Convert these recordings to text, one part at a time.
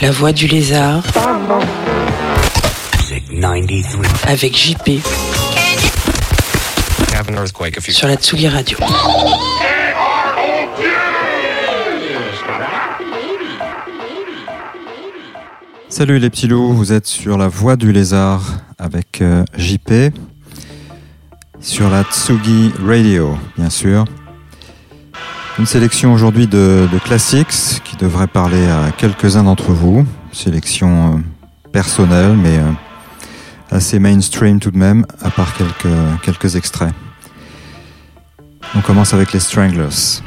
La voix du lézard. Avec JP. Sur la Tsugi Radio. Salut les petits loups, vous êtes sur la voie du lézard avec euh, JP sur la Tsugi Radio, bien sûr. Une sélection aujourd'hui de, classics qui devrait parler à quelques-uns d'entre vous. Sélection euh, personnelle, mais euh, assez mainstream tout de même, à part quelques, quelques extraits. On commence avec les Stranglers.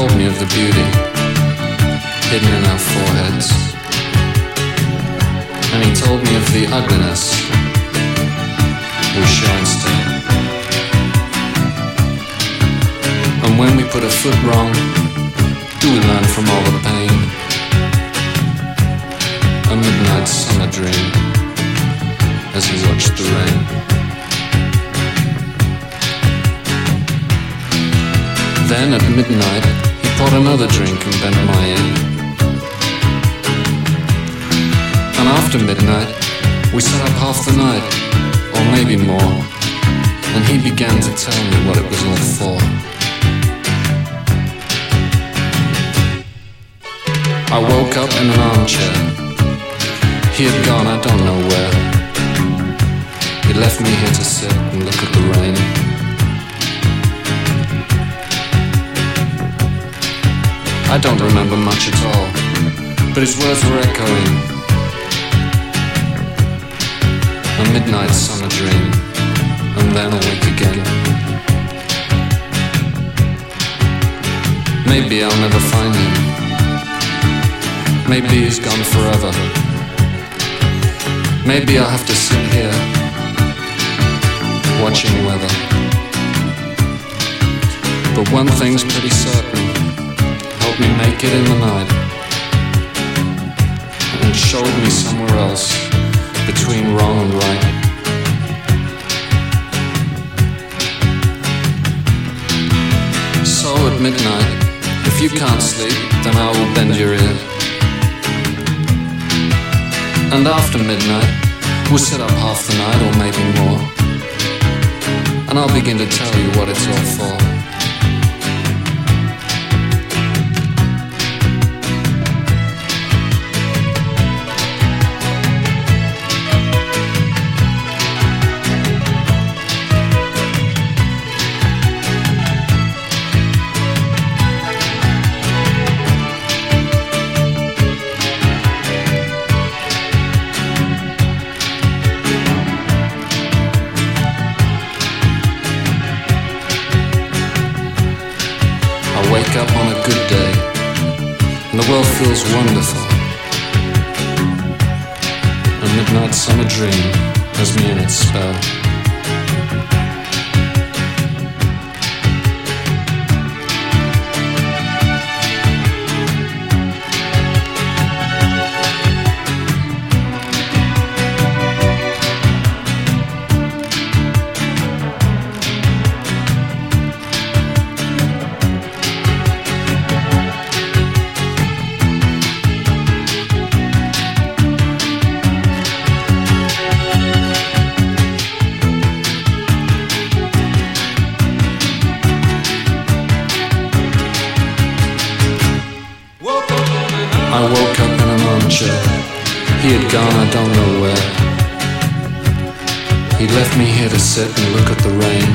Told me of the beauty hidden in our foreheads. And he told me of the ugliness we show instead. And when we put a foot wrong, do we learn from all the pain? A midnight summer dream as he watched the rain. Then at midnight, he another drink and bent my ear. And after midnight, we sat up half the night, or maybe more. And he began to tell me what it was all for. I woke up in an armchair. He had gone, I don't know where. He left me here to sit and look at the rain. I don't remember much at all, but his words were echoing a midnight summer dream, and then awake again. Maybe I'll never find him. Maybe he's gone forever. Maybe I'll have to sit here, watching weather. But one thing's pretty certain me make it in the night, and showed me somewhere else between wrong and right. So at midnight, if you can't sleep, then I will bend your ear. And after midnight, we'll sit up half the night or maybe more. And I'll begin to tell you what it's all for. Feels wonderful. A midnight summer dream has me in its spell. Gone, I don't know where. He left me here to sit and look at the rain.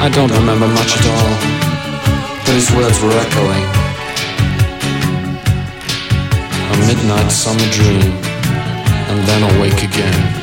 I don't remember much at all, but his words were echoing. A midnight summer dream, and then awake again.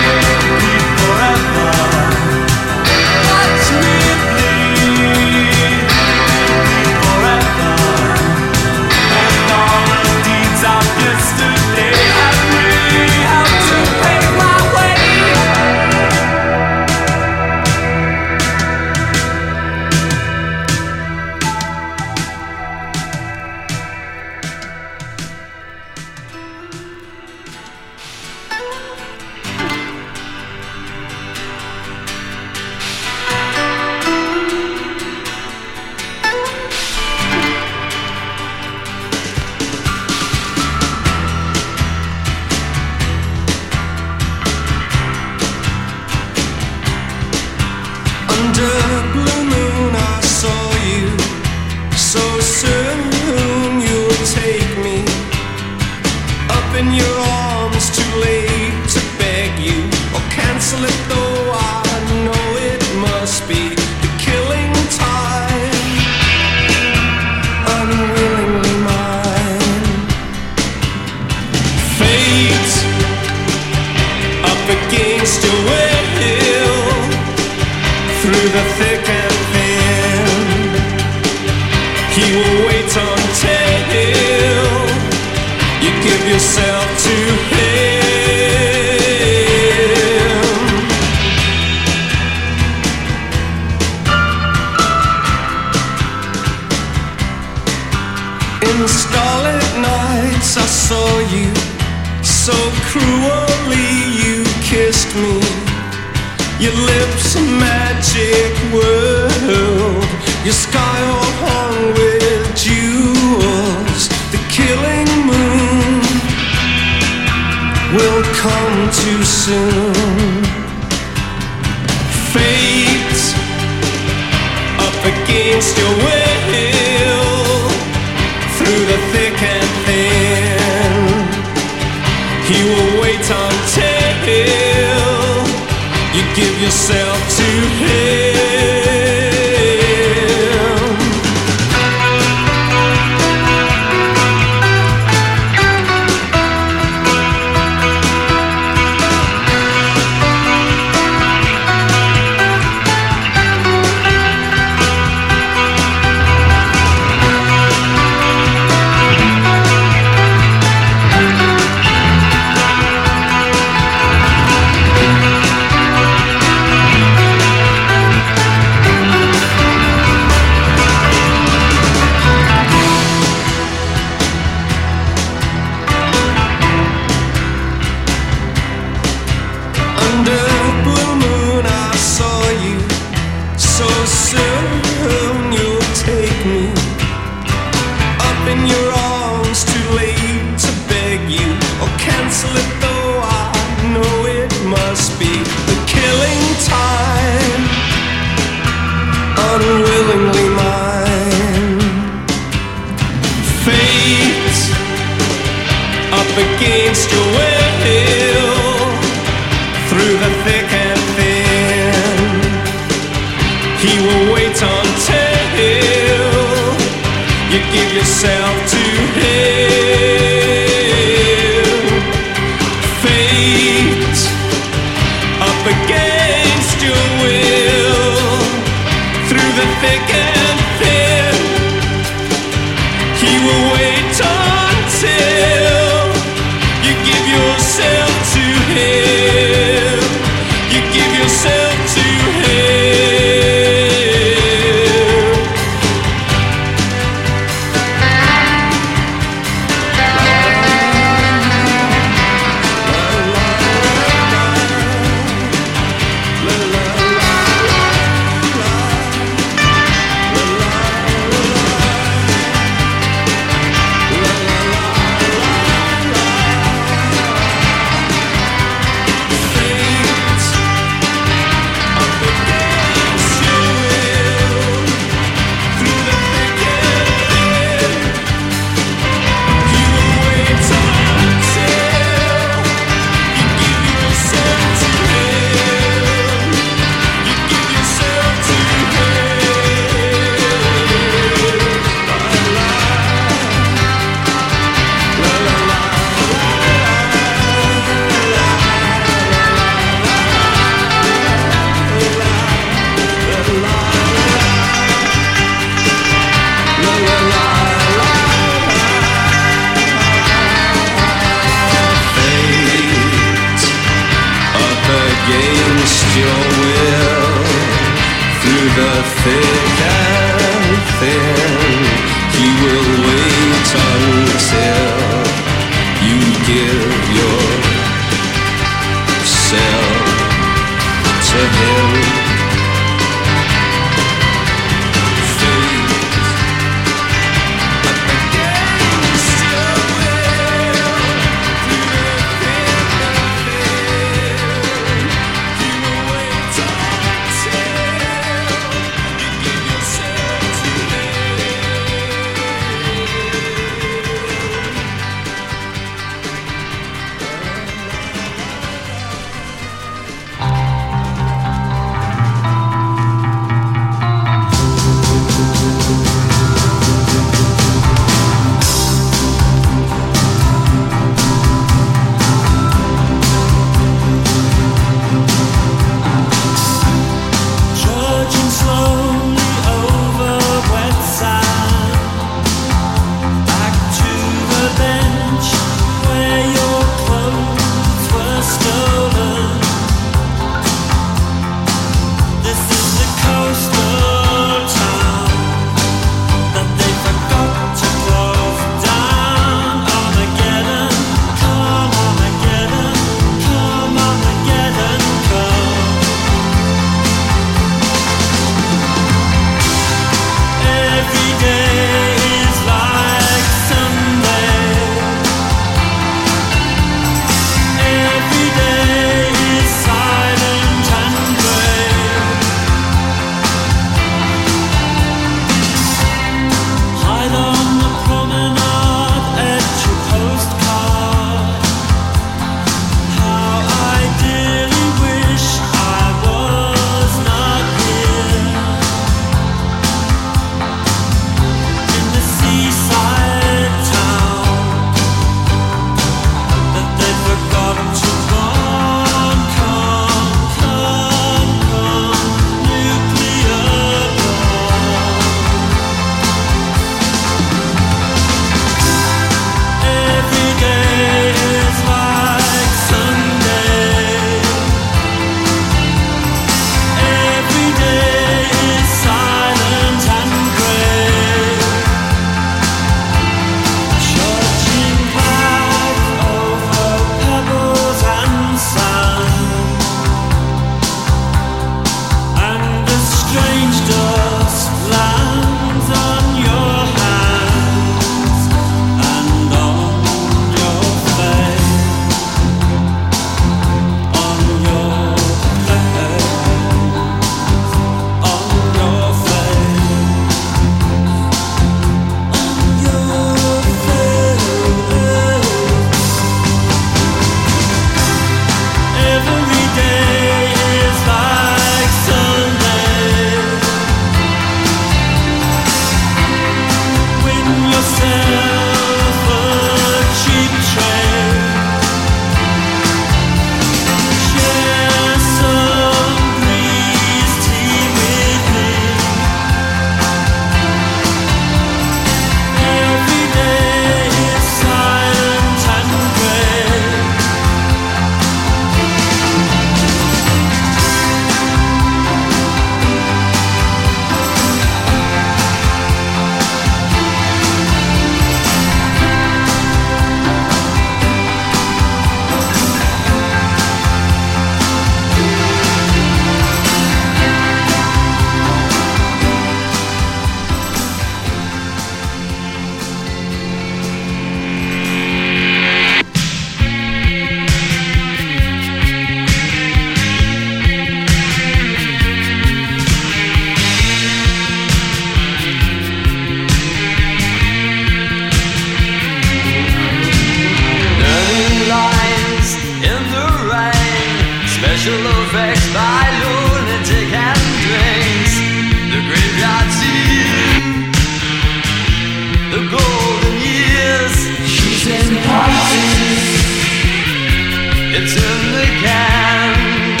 hand.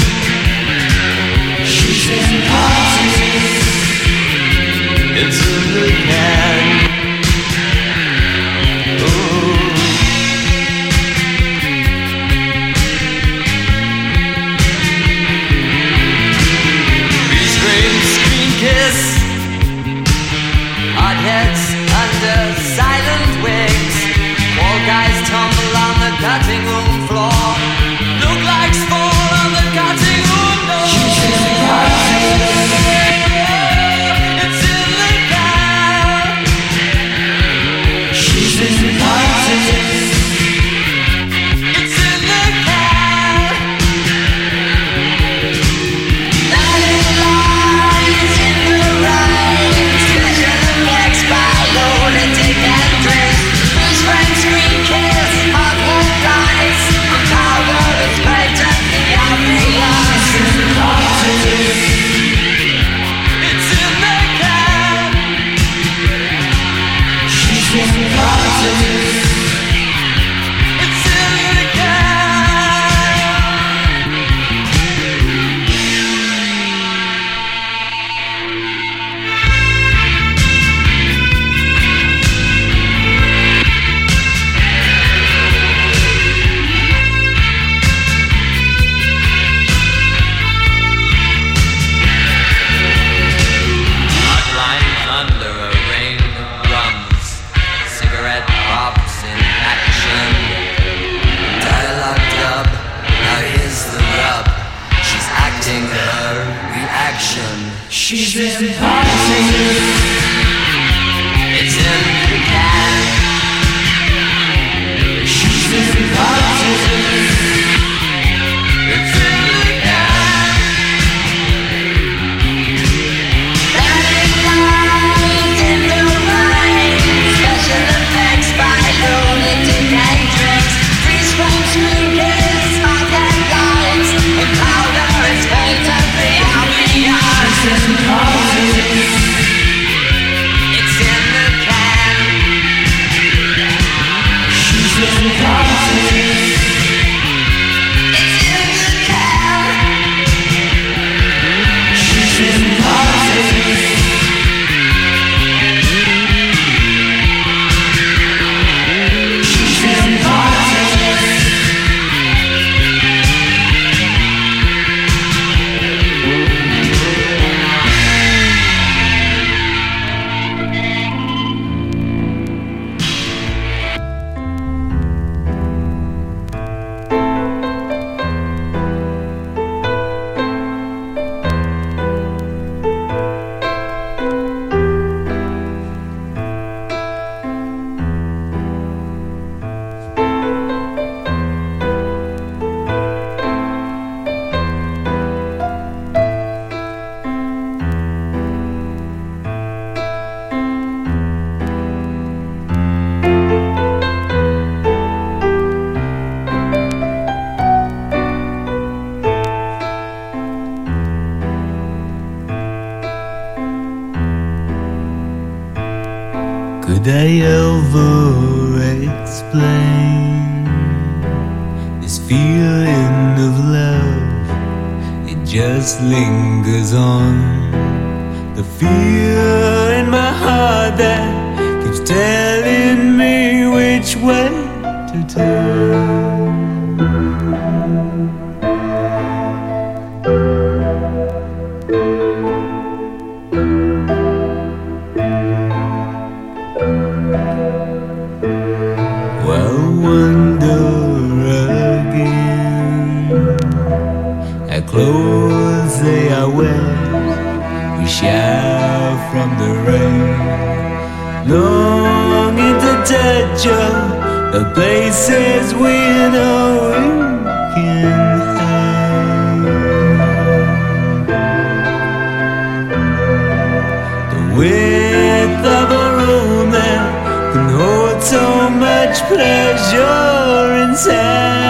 She's in love. Georgia, the places we know we can hide. The width of a room that can hold so much pleasure inside.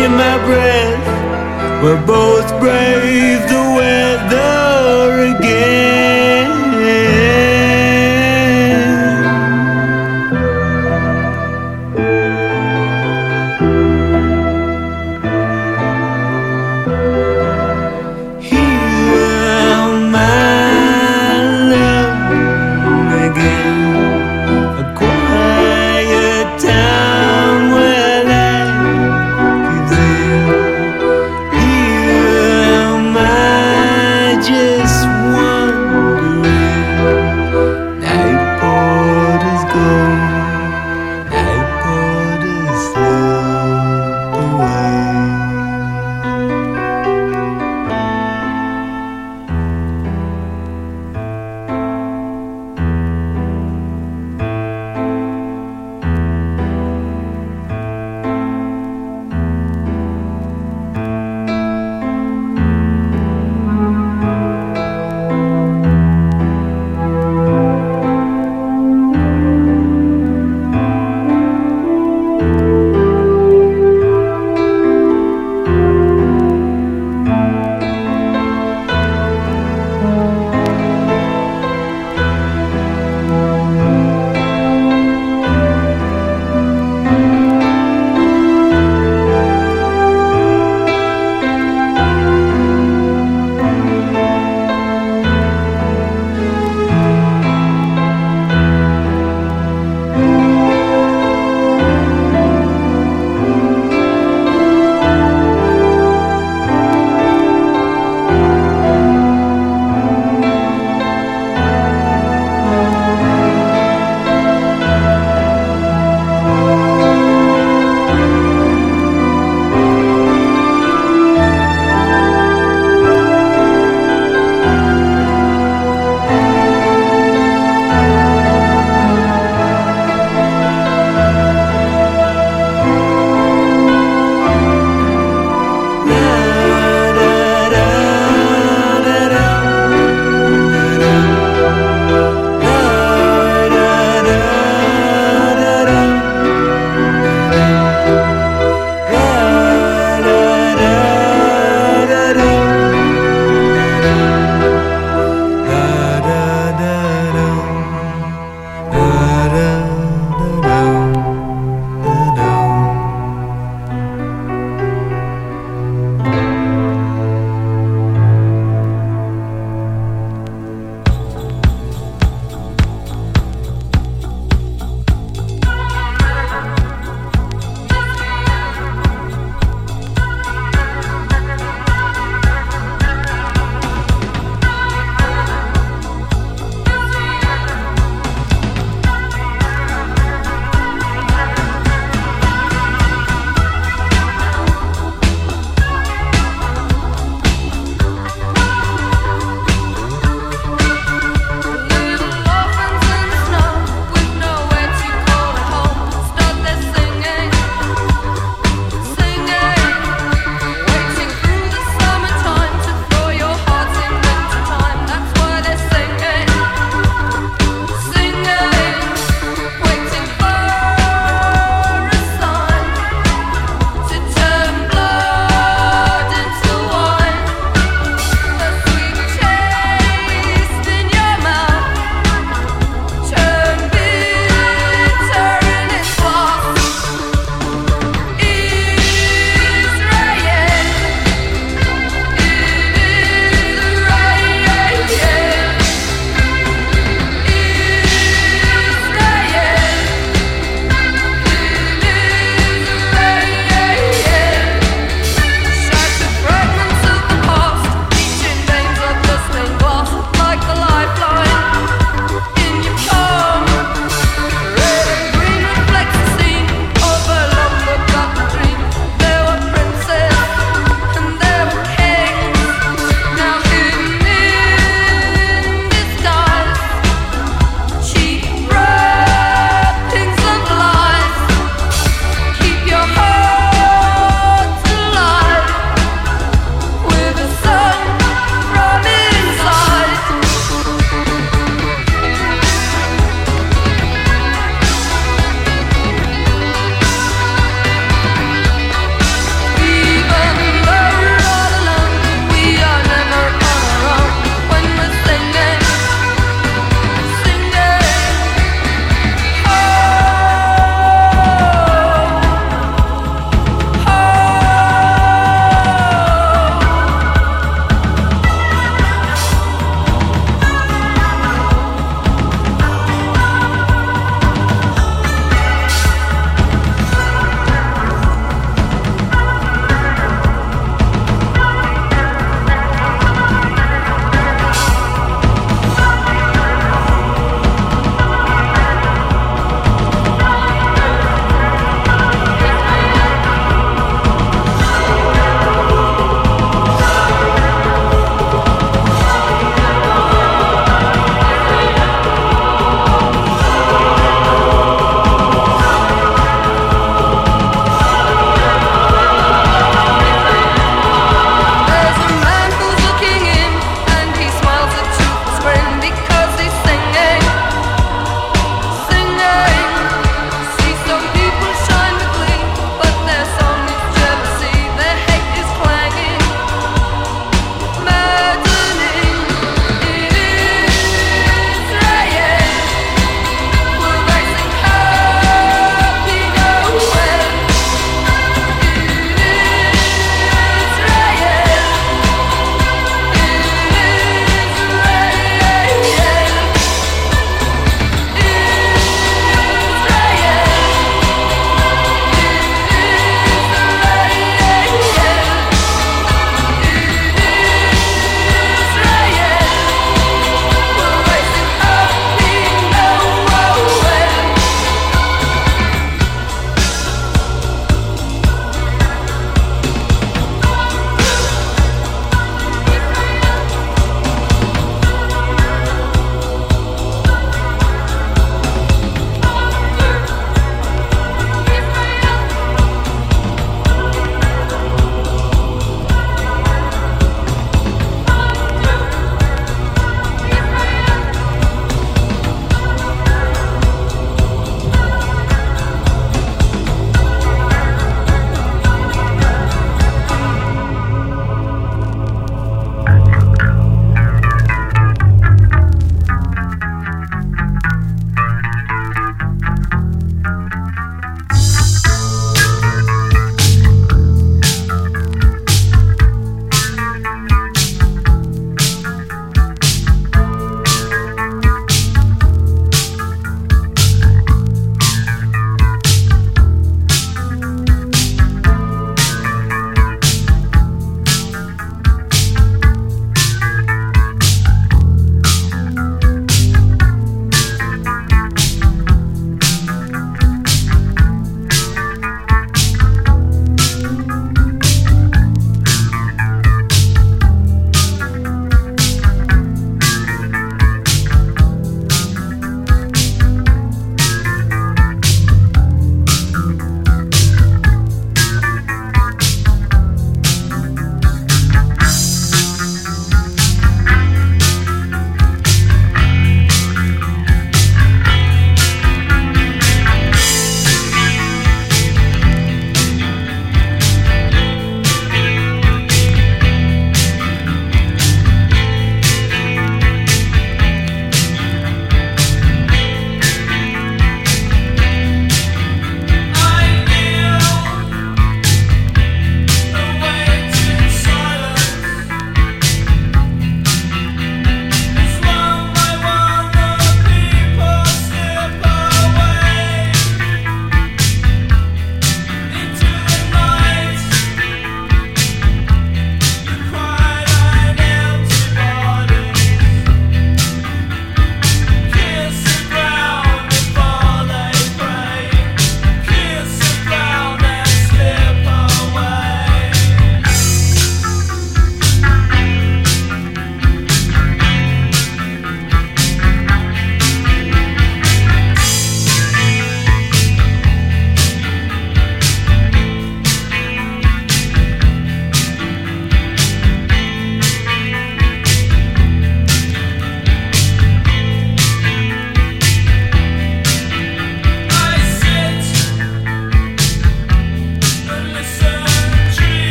Catching my breath, we're both brave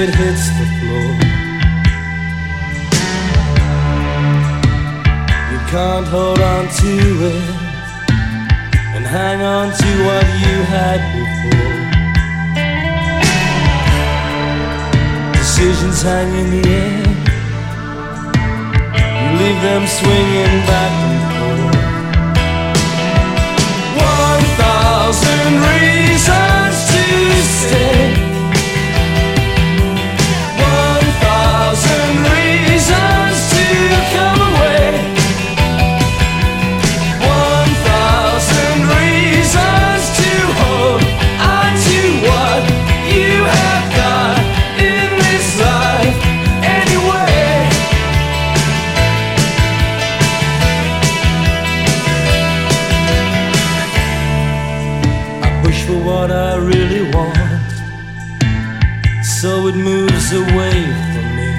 it hits I really want. So it moves away from me.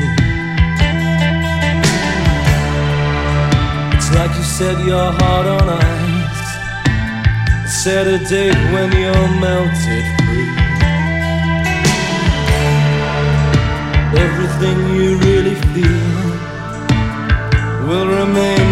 It's like you set your heart on ice. Set a date when you're melted free. Everything you really feel will remain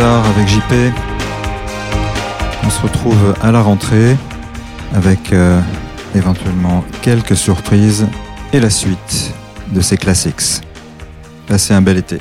avec JP. On se retrouve à la rentrée avec euh, éventuellement quelques surprises et la suite de ces classiques. Passez un bel été.